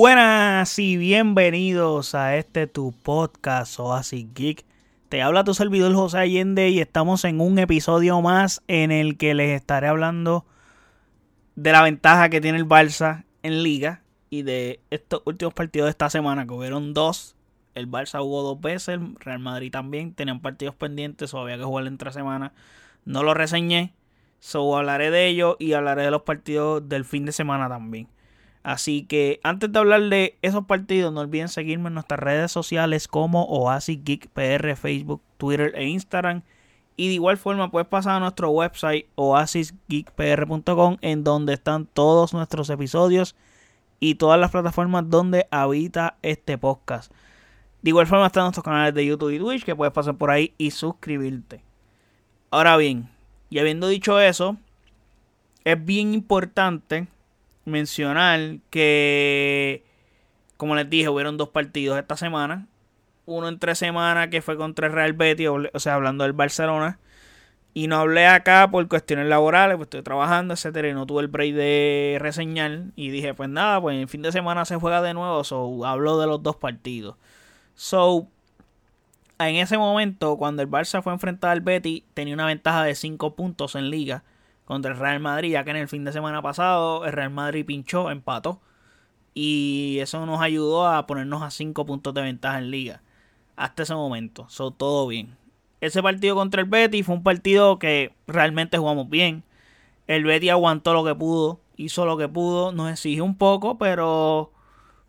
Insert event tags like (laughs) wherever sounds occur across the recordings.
Buenas y bienvenidos a este tu podcast Oasis Geek. Te habla tu servidor José Allende y estamos en un episodio más en el que les estaré hablando de la ventaja que tiene el Barça en liga y de estos últimos partidos de esta semana que hubieron dos. El Barça jugó dos veces, el Real Madrid también, tenían partidos pendientes o había que jugar entre semana. No lo reseñé, so hablaré de ello y hablaré de los partidos del fin de semana también. Así que antes de hablar de esos partidos, no olviden seguirme en nuestras redes sociales como Oasis Geek PR, Facebook, Twitter e Instagram. Y de igual forma puedes pasar a nuestro website oasisgeekpr.com en donde están todos nuestros episodios y todas las plataformas donde habita este podcast. De igual forma están nuestros canales de YouTube y Twitch que puedes pasar por ahí y suscribirte. Ahora bien, y habiendo dicho eso, es bien importante mencionar que, como les dije, hubieron dos partidos esta semana. Uno en tres semanas que fue contra el Real Betis, o sea, hablando del Barcelona. Y no hablé acá por cuestiones laborales, pues estoy trabajando, etcétera, y no tuve el break de reseñar. Y dije, pues nada, pues el fin de semana se juega de nuevo, so hablo de los dos partidos. So, en ese momento, cuando el Barça fue enfrentado al Betis, tenía una ventaja de 5 puntos en liga contra el Real Madrid, ya que en el fin de semana pasado el Real Madrid pinchó, empató. Y eso nos ayudó a ponernos a 5 puntos de ventaja en liga. Hasta ese momento. Todo bien. Ese partido contra el Betis fue un partido que realmente jugamos bien. El Betis aguantó lo que pudo, hizo lo que pudo, nos exige un poco, pero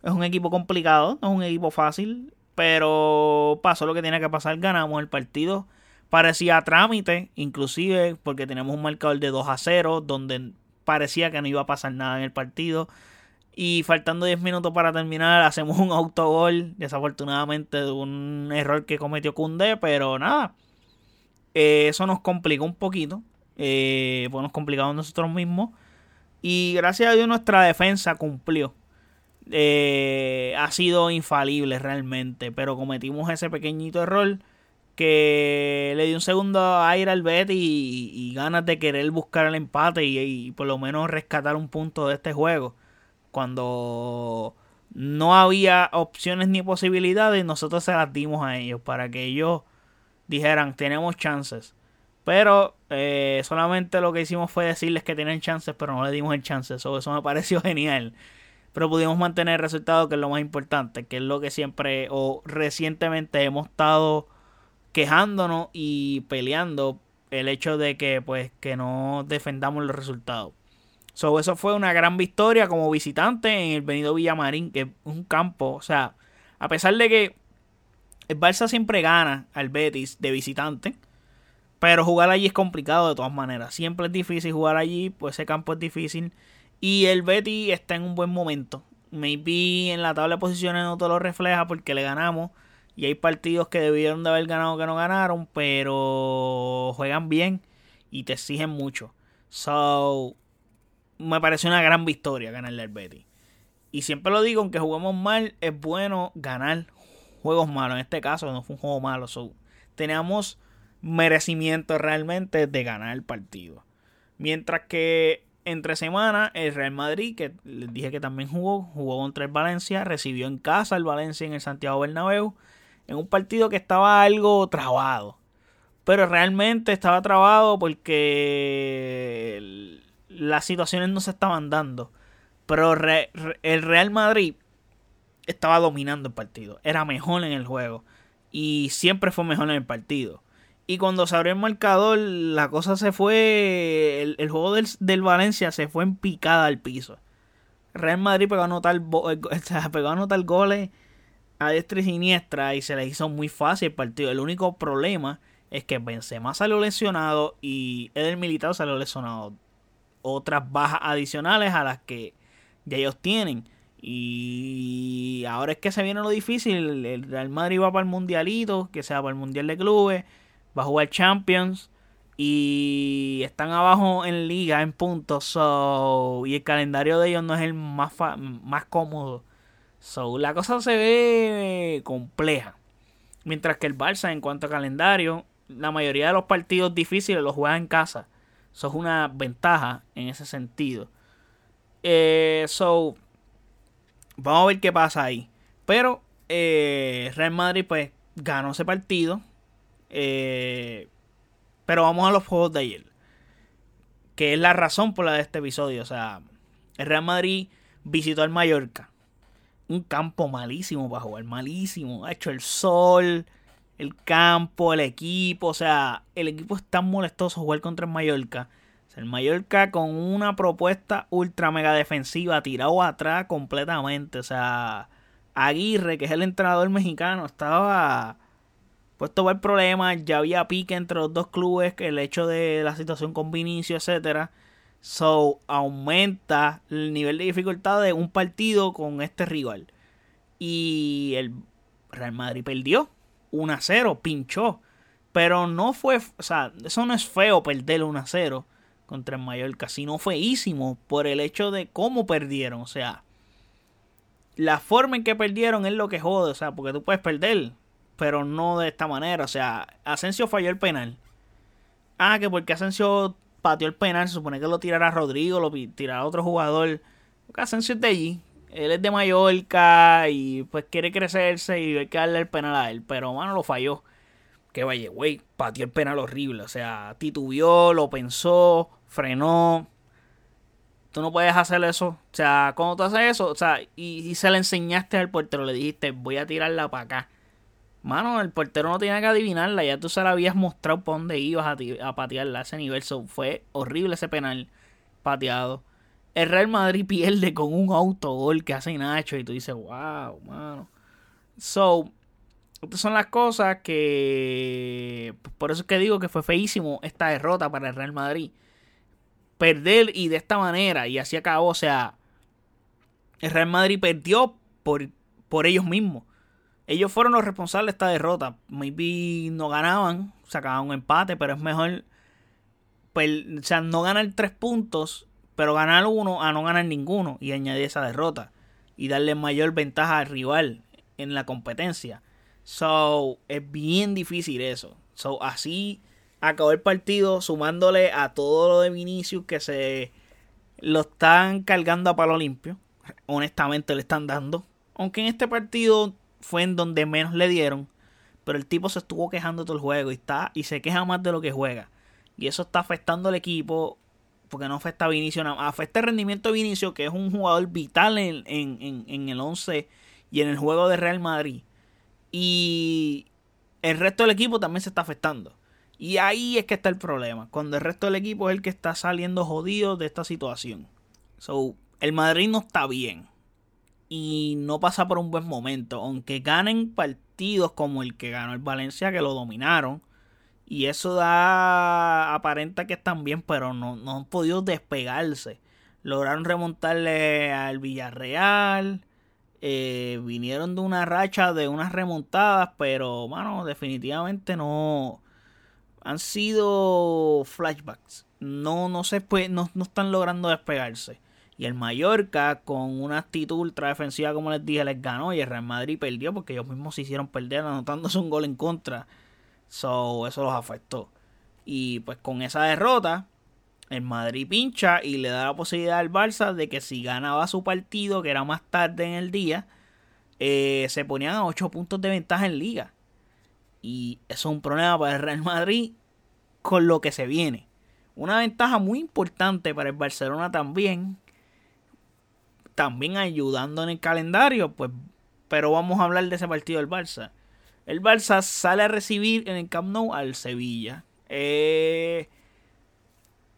es un equipo complicado, no es un equipo fácil. Pero pasó lo que tiene que pasar, ganamos el partido parecía trámite, inclusive porque tenemos un marcador de 2 a 0, donde parecía que no iba a pasar nada en el partido. Y faltando 10 minutos para terminar, hacemos un autogol, desafortunadamente de un error que cometió Kunde, pero nada, eh, eso nos complicó un poquito, eh, pues nos complicamos nosotros mismos. Y gracias a Dios nuestra defensa cumplió. Eh, ha sido infalible realmente, pero cometimos ese pequeñito error que le dio un segundo aire al Betis y, ganas de querer buscar el empate y, por lo menos rescatar un punto de este juego. Cuando no había opciones ni posibilidades, nosotros se las dimos a ellos para que ellos dijeran, tenemos chances. Pero eh, solamente lo que hicimos fue decirles que tienen chances, pero no le dimos el chance. Eso, eso me (laughs) pareció genial. Pero pudimos mantener el resultado, que es lo más importante, que es lo que siempre o recientemente hemos estado quejándonos y peleando el hecho de que pues que no defendamos los resultados. So, eso fue una gran victoria como visitante en el Venido Villamarín, que es un campo, o sea, a pesar de que el Barça siempre gana al Betis de visitante, pero jugar allí es complicado de todas maneras. Siempre es difícil jugar allí, pues ese campo es difícil. Y el Betis está en un buen momento. Maybe en la tabla de posiciones no te lo refleja porque le ganamos y hay partidos que debieron de haber ganado que no ganaron, pero juegan bien y te exigen mucho. So, me pareció una gran victoria ganarle al Betis. Y siempre lo digo, aunque juguemos mal, es bueno ganar juegos malos. En este caso no fue un juego malo. So, teníamos merecimiento realmente de ganar el partido. Mientras que entre semana el Real Madrid, que les dije que también jugó, jugó contra el Valencia, recibió en casa el Valencia en el Santiago Bernabéu en un partido que estaba algo trabado. Pero realmente estaba trabado porque las situaciones no se estaban dando. Pero el Real Madrid estaba dominando el partido. Era mejor en el juego. Y siempre fue mejor en el partido. Y cuando se abrió el marcador, la cosa se fue. El, juego del, del, Valencia se fue en picada al piso. Real Madrid pegó a anotar, (laughs) pegó a anotar goles a diestra y siniestra y se le hizo muy fácil el partido. El único problema es que Benzema salió lesionado y Eder Militao salió lesionado. Otras bajas adicionales a las que ya ellos tienen. Y ahora es que se viene lo difícil. El Real Madrid va para el mundialito, que sea para el mundial de clubes. Va a jugar Champions. Y están abajo en liga, en puntos. y el calendario de ellos no es el más, más cómodo So, la cosa se ve compleja. Mientras que el Barça, en cuanto a calendario, la mayoría de los partidos difíciles los juega en casa. Eso es una ventaja en ese sentido. Eh, so, vamos a ver qué pasa ahí. Pero eh, Real Madrid pues ganó ese partido. Eh, pero vamos a los juegos de ayer. Que es la razón por la de este episodio. O sea, el Real Madrid visitó al Mallorca. Un campo malísimo para jugar, malísimo. Ha hecho el sol, el campo, el equipo. O sea, el equipo es tan molestoso jugar contra el Mallorca. el Mallorca con una propuesta ultra mega defensiva, tirado atrás completamente. O sea, Aguirre, que es el entrenador mexicano, estaba puesto por el problema. Ya había pique entre los dos clubes, el hecho de la situación con Vinicio, etcétera. So, aumenta el nivel de dificultad de un partido con este rival. Y el Real Madrid perdió 1 a 0, pinchó. Pero no fue, o sea, eso no es feo perder 1 a 0 contra el Mallorca, sino feísimo por el hecho de cómo perdieron. O sea, la forma en que perdieron es lo que jode, o sea, porque tú puedes perder, pero no de esta manera. O sea, Asensio falló el penal. Ah, que porque Asensio pateó el penal, se supone que lo tirara Rodrigo, lo tirara otro jugador. Asensio es de allí. Él es de Mallorca y pues quiere crecerse y hay que darle el penal a él. Pero, mano, lo falló. Que vaya, güey, pateó el penal horrible. O sea, titubió, lo pensó, frenó. Tú no puedes hacer eso. O sea, cuando tú haces eso, o sea, y, se le enseñaste al portero, le dijiste, voy a tirarla para acá. Mano, el portero no tiene que adivinarla, ya tú se la habías mostrado por dónde ibas a, patearla a ese nivel. fue horrible ese penal pateado. El Real Madrid pierde con un autogol que hace Nacho y tú dices, wow, mano. So, estas son las cosas que... Por eso es que digo que fue feísimo esta derrota para el Real Madrid. Perder y de esta manera, y así acabó, o sea, el Real Madrid perdió por, por ellos mismos. Ellos fueron los responsables de esta derrota. Maybe no ganaban, sacaban un empate, pero es mejor. Pues, o sea, no ganar tres puntos, pero ganar uno a no ganar ninguno y añadir esa derrota y darle mayor ventaja al rival en la competencia. So, es bien difícil eso. So, así acabó el partido sumándole a todo lo de Vinicius que se lo están cargando a palo limpio. Honestamente le están dando. Aunque en este partido fue en donde menos le dieron. Pero el tipo se estuvo quejando todo el juego y está y se queja más de lo que juega. Y eso está afectando al equipo. Porque no afecta a Vinicio Afecta el rendimiento de Vinicio, que es un jugador vital en, en, en el 11 y en el juego de Real Madrid. Y el resto del equipo también se está afectando. Y ahí es que está el problema. Cuando el resto del equipo es el que está saliendo jodido de esta situación. So, el Madrid no está bien y no pasa por un buen momento. Aunque ganen partidos como el que ganó el Valencia, que lo dominaron. Y eso da. aparenta que están bien, pero no, no han podido despegarse. Lograron remontarle al Villarreal. Eh, vinieron de una racha de unas remontadas, pero, mano, definitivamente no. Han sido flashbacks. No, no se no, no están logrando despegarse. Y el Mallorca, con una actitud ultra defensiva, como les dije, les ganó. Y el Real Madrid perdió porque ellos mismos se hicieron perder anotándose un gol en contra. So, eso los afectó. Y pues con esa derrota, el Madrid pincha y le da la posibilidad al Barça de que si ganaba su partido, que era más tarde en el día, eh, se ponían a 8 puntos de ventaja en liga. Y eso es un problema para el Real Madrid con lo que se viene. Una ventaja muy importante para el Barcelona también, también ayudando en el calendario, pues, pero vamos a hablar de ese partido del Barça. El Barça sale a recibir en el Camp Nou al Sevilla. Eh,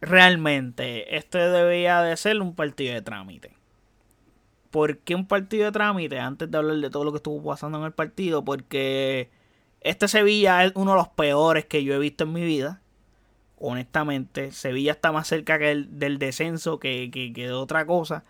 realmente, este debería de ser un partido de trámite. ¿Por qué un partido de trámite? Antes de hablar de todo lo que estuvo pasando en el partido, porque este Sevilla es uno de los peores que yo he visto en mi vida. Honestamente, Sevilla está más cerca del descenso que, que de otra cosa.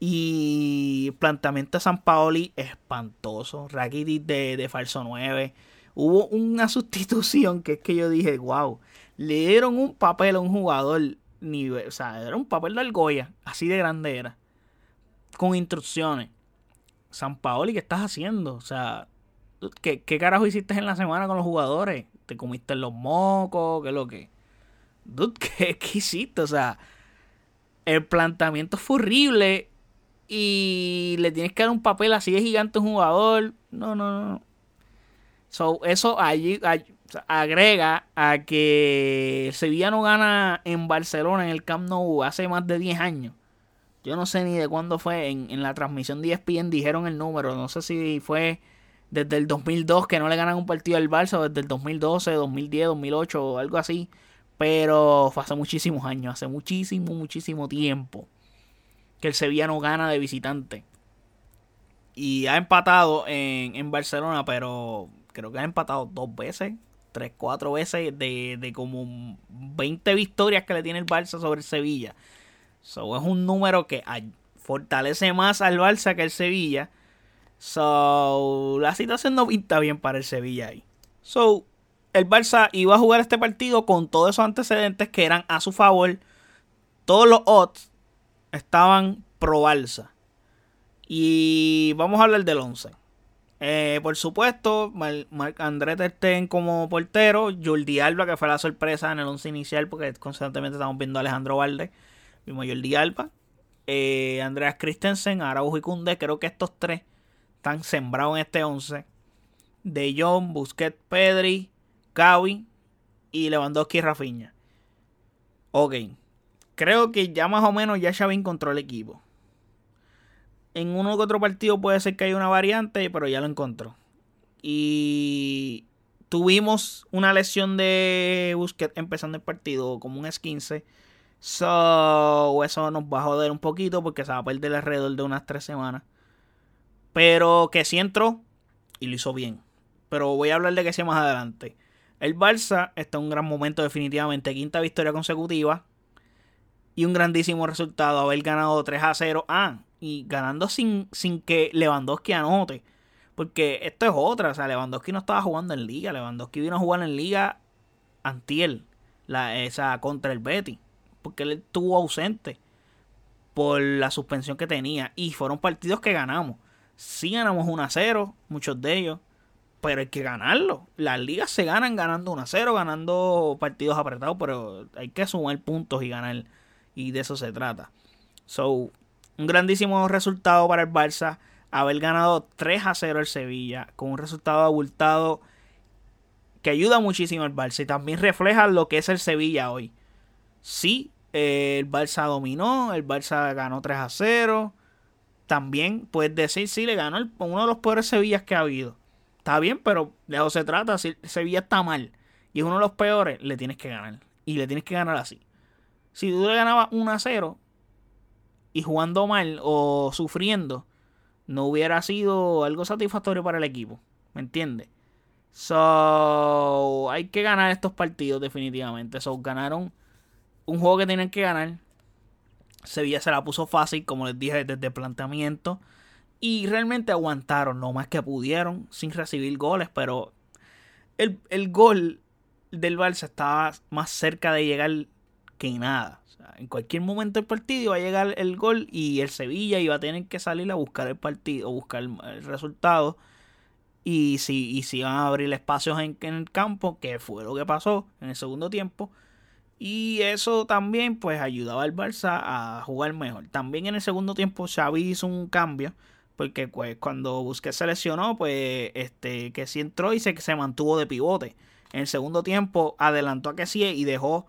Y planteamiento de San Paoli espantoso. Rakitic de, de falso 9. Hubo una (laughs) sustitución que es que yo dije, wow. Le dieron un papel a un jugador nivel. O sea, era un papel de argolla. Así de grande era. Con instrucciones. San Paoli, ¿qué estás haciendo? O sea, ¿qué, ¿qué, carajo hiciste en la semana con los jugadores? ¿Te comiste los mocos? ¿Qué es lo que? (laughs) ¿qué, ¿qué hiciste? O sea, el planteamiento fue horrible y le tienes que dar un papel así de gigante un jugador. No, no, no. So, eso allí, agrega a que Sevilla no gana en Barcelona, en el Camp Nou, hace más de 10 años. Yo no sé ni de cuándo fue. En, en la transmisión de ESPN dijeron el número. No sé si fue desde el 2002 que no le ganan un partido al Barça, o desde el 2012, 2010, 2008 o algo así. Pero fue hace muchísimos años, hace muchísimo, muchísimo tiempo que el Sevilla no gana de visitante. Y ha empatado en, en Barcelona, pero creo que ha empatado dos veces, tres, cuatro veces de, de como 20 victorias que le tiene el Barça sobre el Sevilla. So, es un número que fortalece más al Barça que el Sevilla. So, la situación no pinta bien para el Sevilla ahí. So, el Barça iba a jugar este partido con todos esos antecedentes que eran a su favor. Todos los odds estaban pro Barça. Y vamos a hablar del 11. Eh, por supuesto, Marc André Terten como portero, Jordi Alba, que fue la sorpresa en el 11 inicial, porque constantemente estamos viendo a Alejandro Valde, vimos Jordi Alba, eh, Andreas Christensen, Araujo y Kunde, creo que estos tres están sembrados en este 11. De Jong, Busquets, Pedri, Gavi y Lewandowski y Rafinha. Ok. Creo que ya más o menos ya Xavi encontró el equipo. En uno u otro partido puede ser que haya una variante, pero ya lo encontró. Y tuvimos una lesión de Busquets empezando el partido como un S15. So, eso nos va a joder un poquito porque se va a perder alrededor de unas tres semanas. Pero que sí entró y lo hizo bien. Pero voy a hablar de que sea más adelante. El Barça está en un gran momento definitivamente. Quinta victoria consecutiva. Y un grandísimo resultado. Haber ganado 3 a 0. Ah, y ganando sin, sin que Lewandowski anote. Porque esto es otra. O sea, Lewandowski no estaba jugando en liga. Lewandowski vino a jugar en liga antiel. La, esa contra el Betty. Porque él estuvo ausente. Por la suspensión que tenía. Y fueron partidos que ganamos. Sí ganamos 1 a 0. Muchos de ellos pero hay que ganarlo. Las ligas se ganan ganando 1 a 0, ganando partidos apretados, pero hay que sumar puntos y ganar. Y de eso se trata. So, un grandísimo resultado para el Barça. Haber ganado 3 a 0 el Sevilla. Con un resultado abultado que ayuda muchísimo al Barça. Y también refleja lo que es el Sevilla hoy. Sí, eh, el Barça dominó. El Barça ganó 3 a 0. También puedes decir, sí, le ganó uno de los peores Sevillas que ha habido Está bien, pero de eso se trata. Si Sevilla está mal y es uno de los peores, le tienes que ganar. Y le tienes que ganar así. Si tú le ganabas 1 a 0 y jugando mal o sufriendo, no hubiera sido algo satisfactorio para el equipo. ¿Me entiendes? So, hay que ganar estos partidos definitivamente. So, ganaron un juego que tienen que ganar. Sevilla se la puso fácil, como les dije desde el planteamiento. Y realmente aguantaron lo más que pudieron sin recibir goles, pero el, gol del Barça estaba más cerca de llegar que nada. en cualquier momento del partido iba a llegar el gol y el Sevilla iba a tener que salir a buscar el partido, buscar el resultado. Y si, y si iban a abrir espacios en, el campo, que fue lo que pasó en el segundo tiempo. Y eso también pues ayudaba al Barça a jugar mejor. También en el segundo tiempo Xavi hizo un cambio porque pues cuando Busquets se lesionó, pues este que sí entró y se, se mantuvo de pivote. En el segundo tiempo adelantó a Kessie y dejó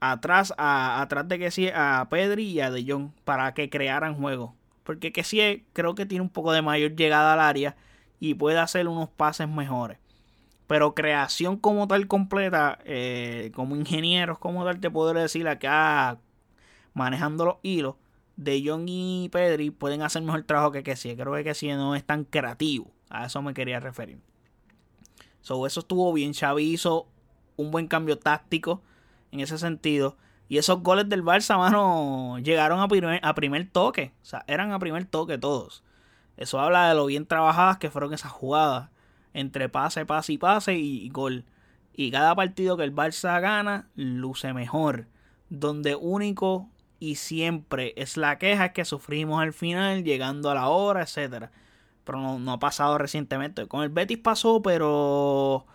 atrás a, atrás de Kessie a Pedri y a De Jong para que crearan juego. Porque Kessie creo que tiene un poco de mayor llegada al área y puede hacer unos pases mejores. Pero creación como tal completa, eh, como ingenieros como tal, te podré decir acá manejando los hilos de John y Pedri pueden hacer mejor trabajo que Kessie. Creo que Kessie no es tan creativo. A eso me quería referir. So, eso estuvo bien. Xavi hizo un buen cambio táctico en ese sentido. Y esos goles del Barça, mano, llegaron a primer, a primer toque. O sea, eran a primer toque todos. Eso habla de lo bien trabajadas que fueron esas jugadas. Entre pase, pase y pase y gol. Y cada partido que el Barça gana, luce mejor. Donde único y siempre es la queja que sufrimos al final, llegando a la hora, etcétera. Pero no, ha pasado recientemente. Con el Betis pasó, pero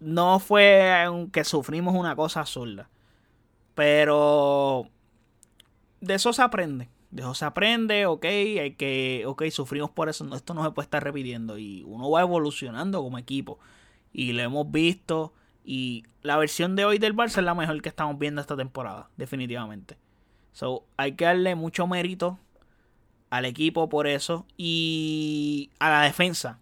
no fue que sufrimos una cosa absurda. Pero de eso se aprende. De eso se aprende, ok, hay que, ok, sufrimos por eso, esto no se puede estar repitiendo y uno va evolucionando como equipo y lo hemos visto y la versión de hoy del Barça es la mejor que estamos viendo esta temporada, definitivamente. So, hay que darle mucho mérito al equipo por eso y a la defensa.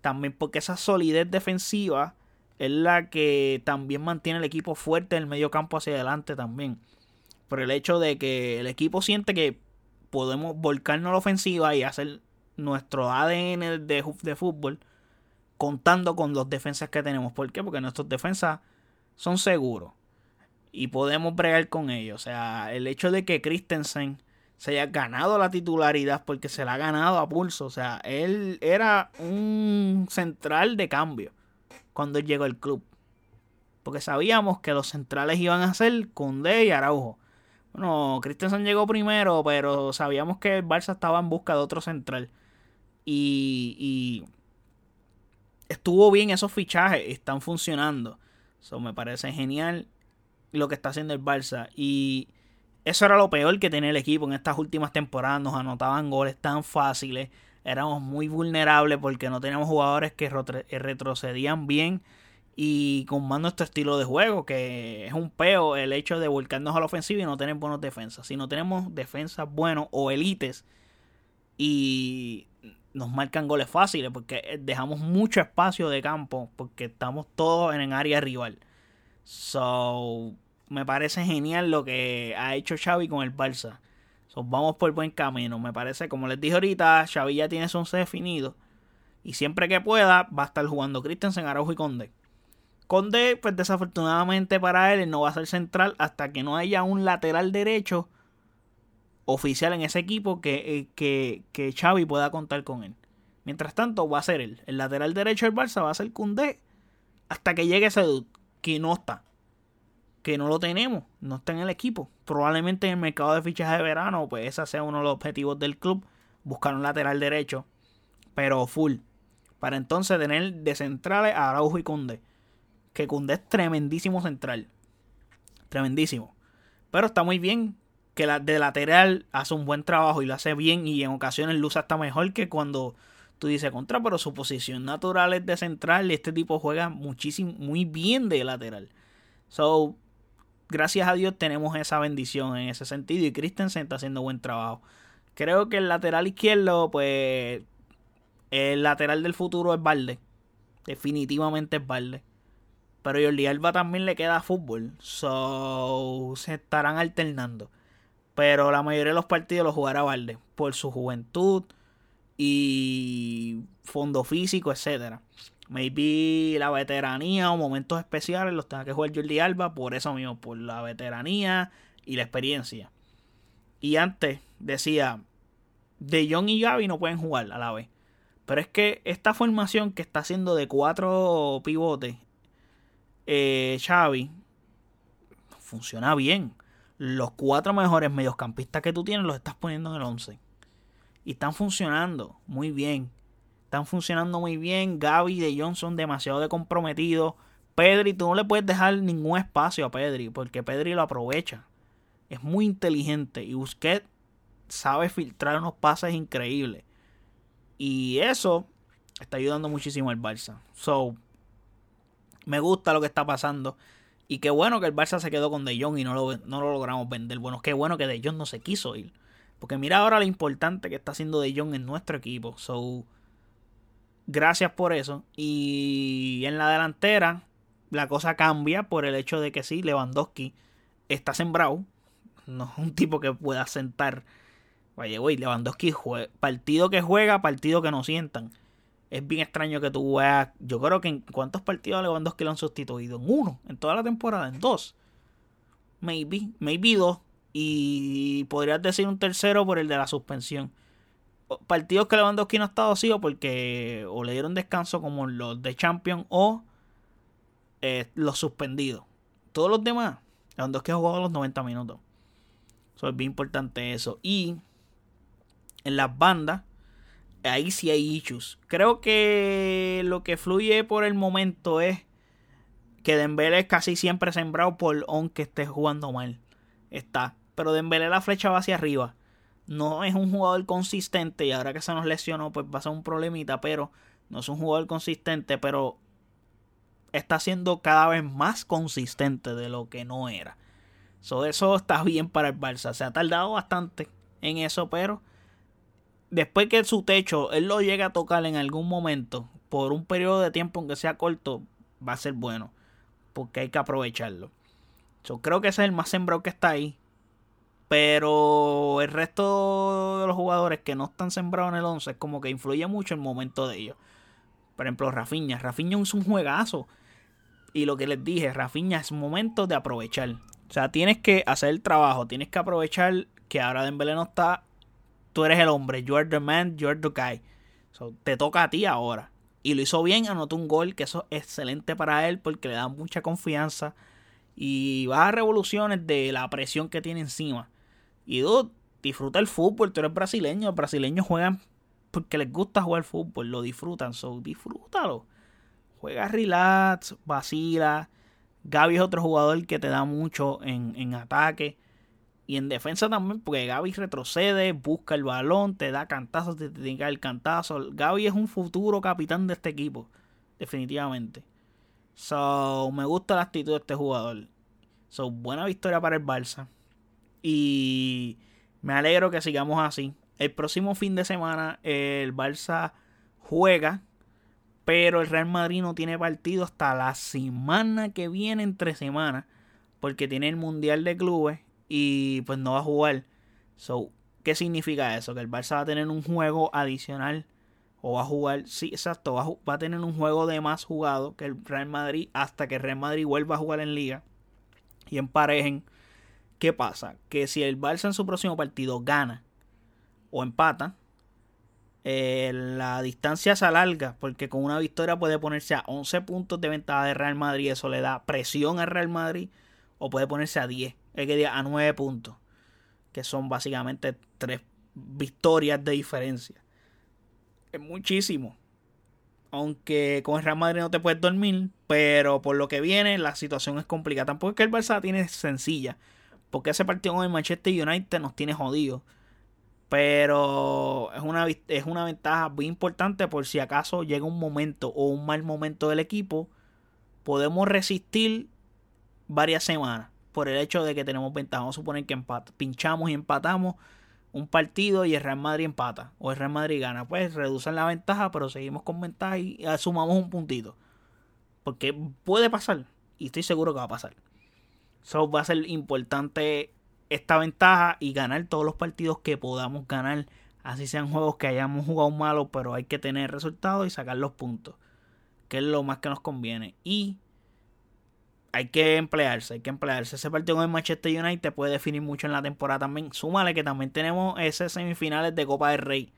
También porque esa solidez defensiva es la que también mantiene el equipo fuerte en el medio campo hacia adelante también. Por el hecho de que el equipo siente que podemos volcarnos a la ofensiva y hacer nuestro ADN de, de fútbol contando con los defensas que tenemos. ¿Por qué? Porque nuestros defensas son seguros y podemos bregar con ellos. O sea, el hecho de que Christensen se haya ganado la titularidad porque se la ha ganado a pulso. O sea, él era un central de cambio cuando él llegó al club. Porque sabíamos que los centrales iban a ser Cundé y Araujo. Bueno, Christensen llegó primero, pero sabíamos que el Barça estaba en busca de otro central. Y, y estuvo bien esos fichajes, están funcionando. Eso me parece genial lo que está haciendo el Barça. Y eso era lo peor que tenía el equipo en estas últimas temporadas. Nos anotaban goles tan fáciles. Éramos muy vulnerables porque no teníamos jugadores que eh, retrocedían bien y con más nuestro estilo de juego, que es un peo el hecho de volcarnos a la ofensiva y no tener buenos defensas. Si no tenemos defensas buenos o élites y nos marcan goles fáciles porque eh, dejamos mucho espacio de campo porque estamos todos en el área rival. So, me parece genial lo que ha hecho Xavi con el Barça. Vamos por buen camino. Me parece, como les dije ahorita, Xavi ya tiene su once definido. Y siempre que pueda, va a estar jugando Christensen, Araujo y Conde. Conde, pues desafortunadamente para él, no va a ser central hasta que no haya un lateral derecho oficial en ese equipo que, eh, que, que Xavi pueda contar con él. Mientras tanto, va a ser él. El lateral derecho del Barça va a ser Conde hasta que llegue ese que no está que no lo tenemos, no está en el equipo. Probablemente en el mercado de fichaje de verano, pues ese sea uno de los objetivos del club, buscar un lateral derecho, pero full. Para entonces tener de centrales a Araujo y Cunde. Que Cunde es tremendísimo central. Tremendísimo. Pero está muy bien que la, de lateral hace un buen trabajo y lo hace bien y en ocasiones luce hasta mejor que cuando tú dices contra, pero su posición natural es de central y este tipo juega muchísimo, muy bien de lateral. So, gracias a Dios tenemos esa bendición en ese sentido y Christensen está haciendo buen trabajo. Creo que el lateral izquierdo, pues el lateral del futuro es Valde. Definitivamente es Valde. Pero Jordi Alba también le queda fútbol. So, se estarán alternando. Pero la mayoría de los partidos los jugará Valde. Por su juventud y fondo físico, etcétera. Maybe la veteranía o momentos especiales los tenga que jugar Jordi Alba por eso mismo, por la veteranía y la experiencia. Y antes decía, De Jong y Gaby no pueden jugar a la vez. Pero es que esta formación que está haciendo de cuatro pivotes, eh, Xavi, funciona bien. Los cuatro mejores mediocampistas que tú tienes los estás poniendo en el 11. Y están funcionando muy bien están funcionando muy bien. Gaby de Johnson demasiado de. Pedri, tú no le puedes dejar ningún espacio a Pedri porque Pedri lo aprovecha. Es muy inteligente y Busquets sabe filtrar unos pases increíbles. Y eso está ayudando muchísimo al Barça. So, me gusta lo que está pasando. Y qué bueno que el Barça se quedó con De Jong y no lo, no lo logramos vender. Bueno, qué bueno que De Jong no se quiso ir. Porque mira ahora lo importante que está haciendo De Jong en nuestro equipo. So, Gracias por eso. Y en la delantera, la cosa cambia por el hecho de que sí, Lewandowski está sembrado. No es un tipo que pueda sentar. Vaya, güey, Lewandowski partido que juega, partido que no sientan. Es bien extraño que tú veas. Yo creo que en cuántos partidos Lewandowski lo han sustituido. En uno, en toda la temporada, en dos. Maybe, maybe dos. Y podrías decir un tercero por el de la suspensión partidos que Lewandowski no ha estado así o porque o le dieron descanso como los de Champions o eh, los suspendidos. Todos los demás, Lewandowski ha jugado los 90 minutos. Eso es bien importante eso. Y en las bandas, ahí sí hay issues. Creo que lo que fluye por el momento es que Dembélé es casi siempre sembrado por aunque esté jugando mal. Está. Pero Dembélé la flecha va hacia arriba. No es un jugador consistente y ahora que se nos lesionó, pues va a ser un problemita, pero no es un jugador consistente, pero está siendo cada vez más consistente de lo que no era. eso está bien para el Barça. Se ha tardado bastante en eso, pero después que su techo él lo llega a tocar en algún momento, por un periodo de tiempo, aunque sea corto, va a ser bueno. Porque hay que aprovecharlo. Yo creo que ese es el más sembrado que está ahí. Pero el resto de los jugadores que no están sembrados en el 11 es como que influye mucho el momento de ellos. Por ejemplo, Rafinha. Rafinha es un juegazo. Y lo que les dije, Rafinha es momento de aprovechar. O sea, tienes que hacer el trabajo. Tienes que aprovechar que ahora Dembélé no está. Tú eres el hombre. You are the man, you are the guy. te toca a ti ahora. Y lo hizo bien, anotó un gol, que eso es excelente para él porque le da mucha confianza. Y va a revoluciones de la presión que tiene encima. Y dude, disfruta el fútbol, tú eres brasileño. Los brasileños juegan porque les gusta jugar fútbol, lo disfrutan, so disfrútalo. Juega relax, vacila. Gaby es otro jugador que te da mucho en, ataque y en defensa también, porque Gaby retrocede, busca el balón, te da cantazos, te tiene el cantazo. Gaby es un futuro capitán de este equipo, definitivamente. So, me gusta la actitud de este jugador. So, buena victoria para el Barça. Y me alegro que sigamos así. El próximo fin de semana el Barça juega, pero el Real Madrid no tiene partido hasta la semana que viene, entre semanas, porque tiene el Mundial de Clubes y pues no va a jugar. So, ¿Qué significa eso? Que el Barça va a tener un juego adicional o va a jugar, sí, exacto, va a, va a, tener un juego de más jugado que el Real Madrid hasta que el Real Madrid vuelva a jugar en liga y emparejen. ¿Qué pasa? Que si el Barça en su próximo partido gana o empata, eh, la distancia se alarga porque con una victoria puede ponerse a 11 puntos de ventaja de Real Madrid. Eso le da presión al Real Madrid. O puede ponerse a 10, es que a 9 puntos. Que son básicamente 3 victorias de diferencia. Es muchísimo. Aunque con el Real Madrid no te puedes dormir. Pero por lo que viene, la situación es complicada. Tampoco es que el Barça tiene sencilla. Porque ese partido con el Manchester United nos tiene jodidos. Pero es una, es una ventaja muy importante por si acaso llega un momento o un mal momento del equipo. Podemos resistir varias semanas por el hecho de que tenemos ventaja. Vamos a suponer que pinchamos y empatamos un partido y el Real Madrid empata o el Real Madrid gana. Pues reducen la ventaja, pero seguimos con ventaja y sumamos un puntito. Porque puede pasar y estoy seguro que va a pasar. Eso va a ser importante esta ventaja y ganar todos los partidos que podamos ganar. Así sean juegos que hayamos jugado malo, pero hay que tener resultados y sacar los puntos. Que es lo más que nos conviene. Y hay que emplearse, hay que emplearse. Ese partido con el Manchester United puede definir mucho en la temporada también. Súmale que también tenemos esas semifinales de Copa del Rey.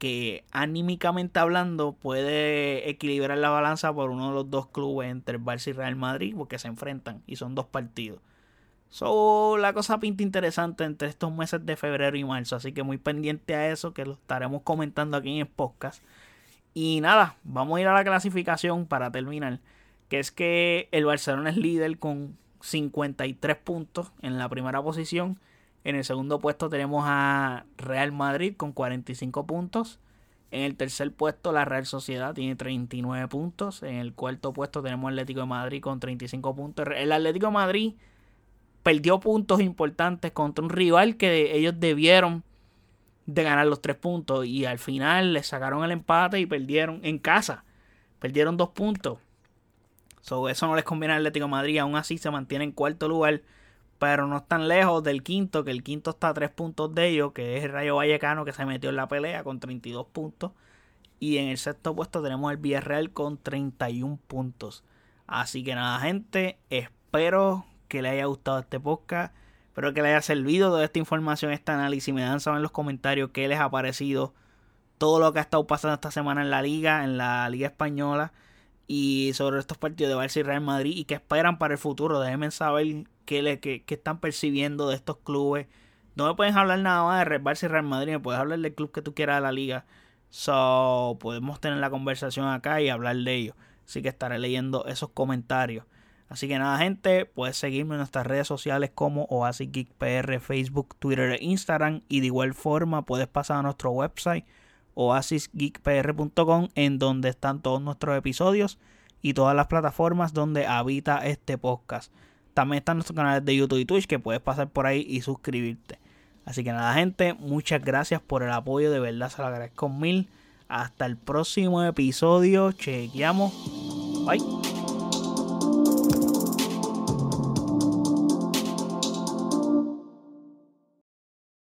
Que anímicamente hablando puede equilibrar la balanza por uno de los dos clubes entre el Barça y Real Madrid. Porque se enfrentan y son dos partidos. So, la cosa pinta interesante entre estos meses de febrero y marzo. Así que muy pendiente a eso, que lo estaremos comentando aquí en el podcast. Y nada, vamos a ir a la clasificación para terminar. Que es que el Barcelona es líder con 53 puntos en la primera posición. En el segundo puesto tenemos a Real Madrid con 45 puntos. En el tercer puesto la Real Sociedad tiene 39 puntos. En el cuarto puesto tenemos Atlético de Madrid con 35 puntos. El Atlético de Madrid perdió puntos importantes contra un rival que ellos debieron de ganar los tres puntos y al final le sacaron el empate y perdieron en casa. Perdieron dos puntos. So, eso no les conviene al Atlético de Madrid. Aún así se mantiene en cuarto lugar. Pero no están lejos del quinto, que el quinto está a tres puntos de ellos, que es el Rayo Vallecano que se metió en la pelea con 32 puntos. Y en el sexto puesto tenemos el Villarreal con 31 puntos. Así que nada, gente, espero que le haya gustado este podcast. Espero que le haya servido toda esta información, este análisis. Me dan saber en los comentarios qué les ha parecido todo lo que ha estado pasando esta semana en la liga, en la liga española. Y sobre estos partidos de Barça y Real Madrid y qué esperan para el futuro. Déjenme saber qué, le, qué, están percibiendo de estos clubes. No me pueden hablar nada más de Barça y Real Madrid. Me puedes hablar del club que tú quieras de la liga. So, podemos tener la conversación acá y hablar de ello. Así que estaré leyendo esos comentarios. Así que nada, gente, puedes seguirme en nuestras redes sociales como Oasis Geek PR, Facebook, Twitter e Instagram. Y de igual forma, puedes pasar a nuestro website oasisgeekpr.com en donde están todos nuestros episodios y todas las plataformas donde habita este podcast. También están nuestros canales de YouTube y Twitch que puedes pasar por ahí y suscribirte. Así que nada, gente, muchas gracias por el apoyo, de verdad se lo agradezco mil. Hasta el próximo episodio, chequeamos. Bye.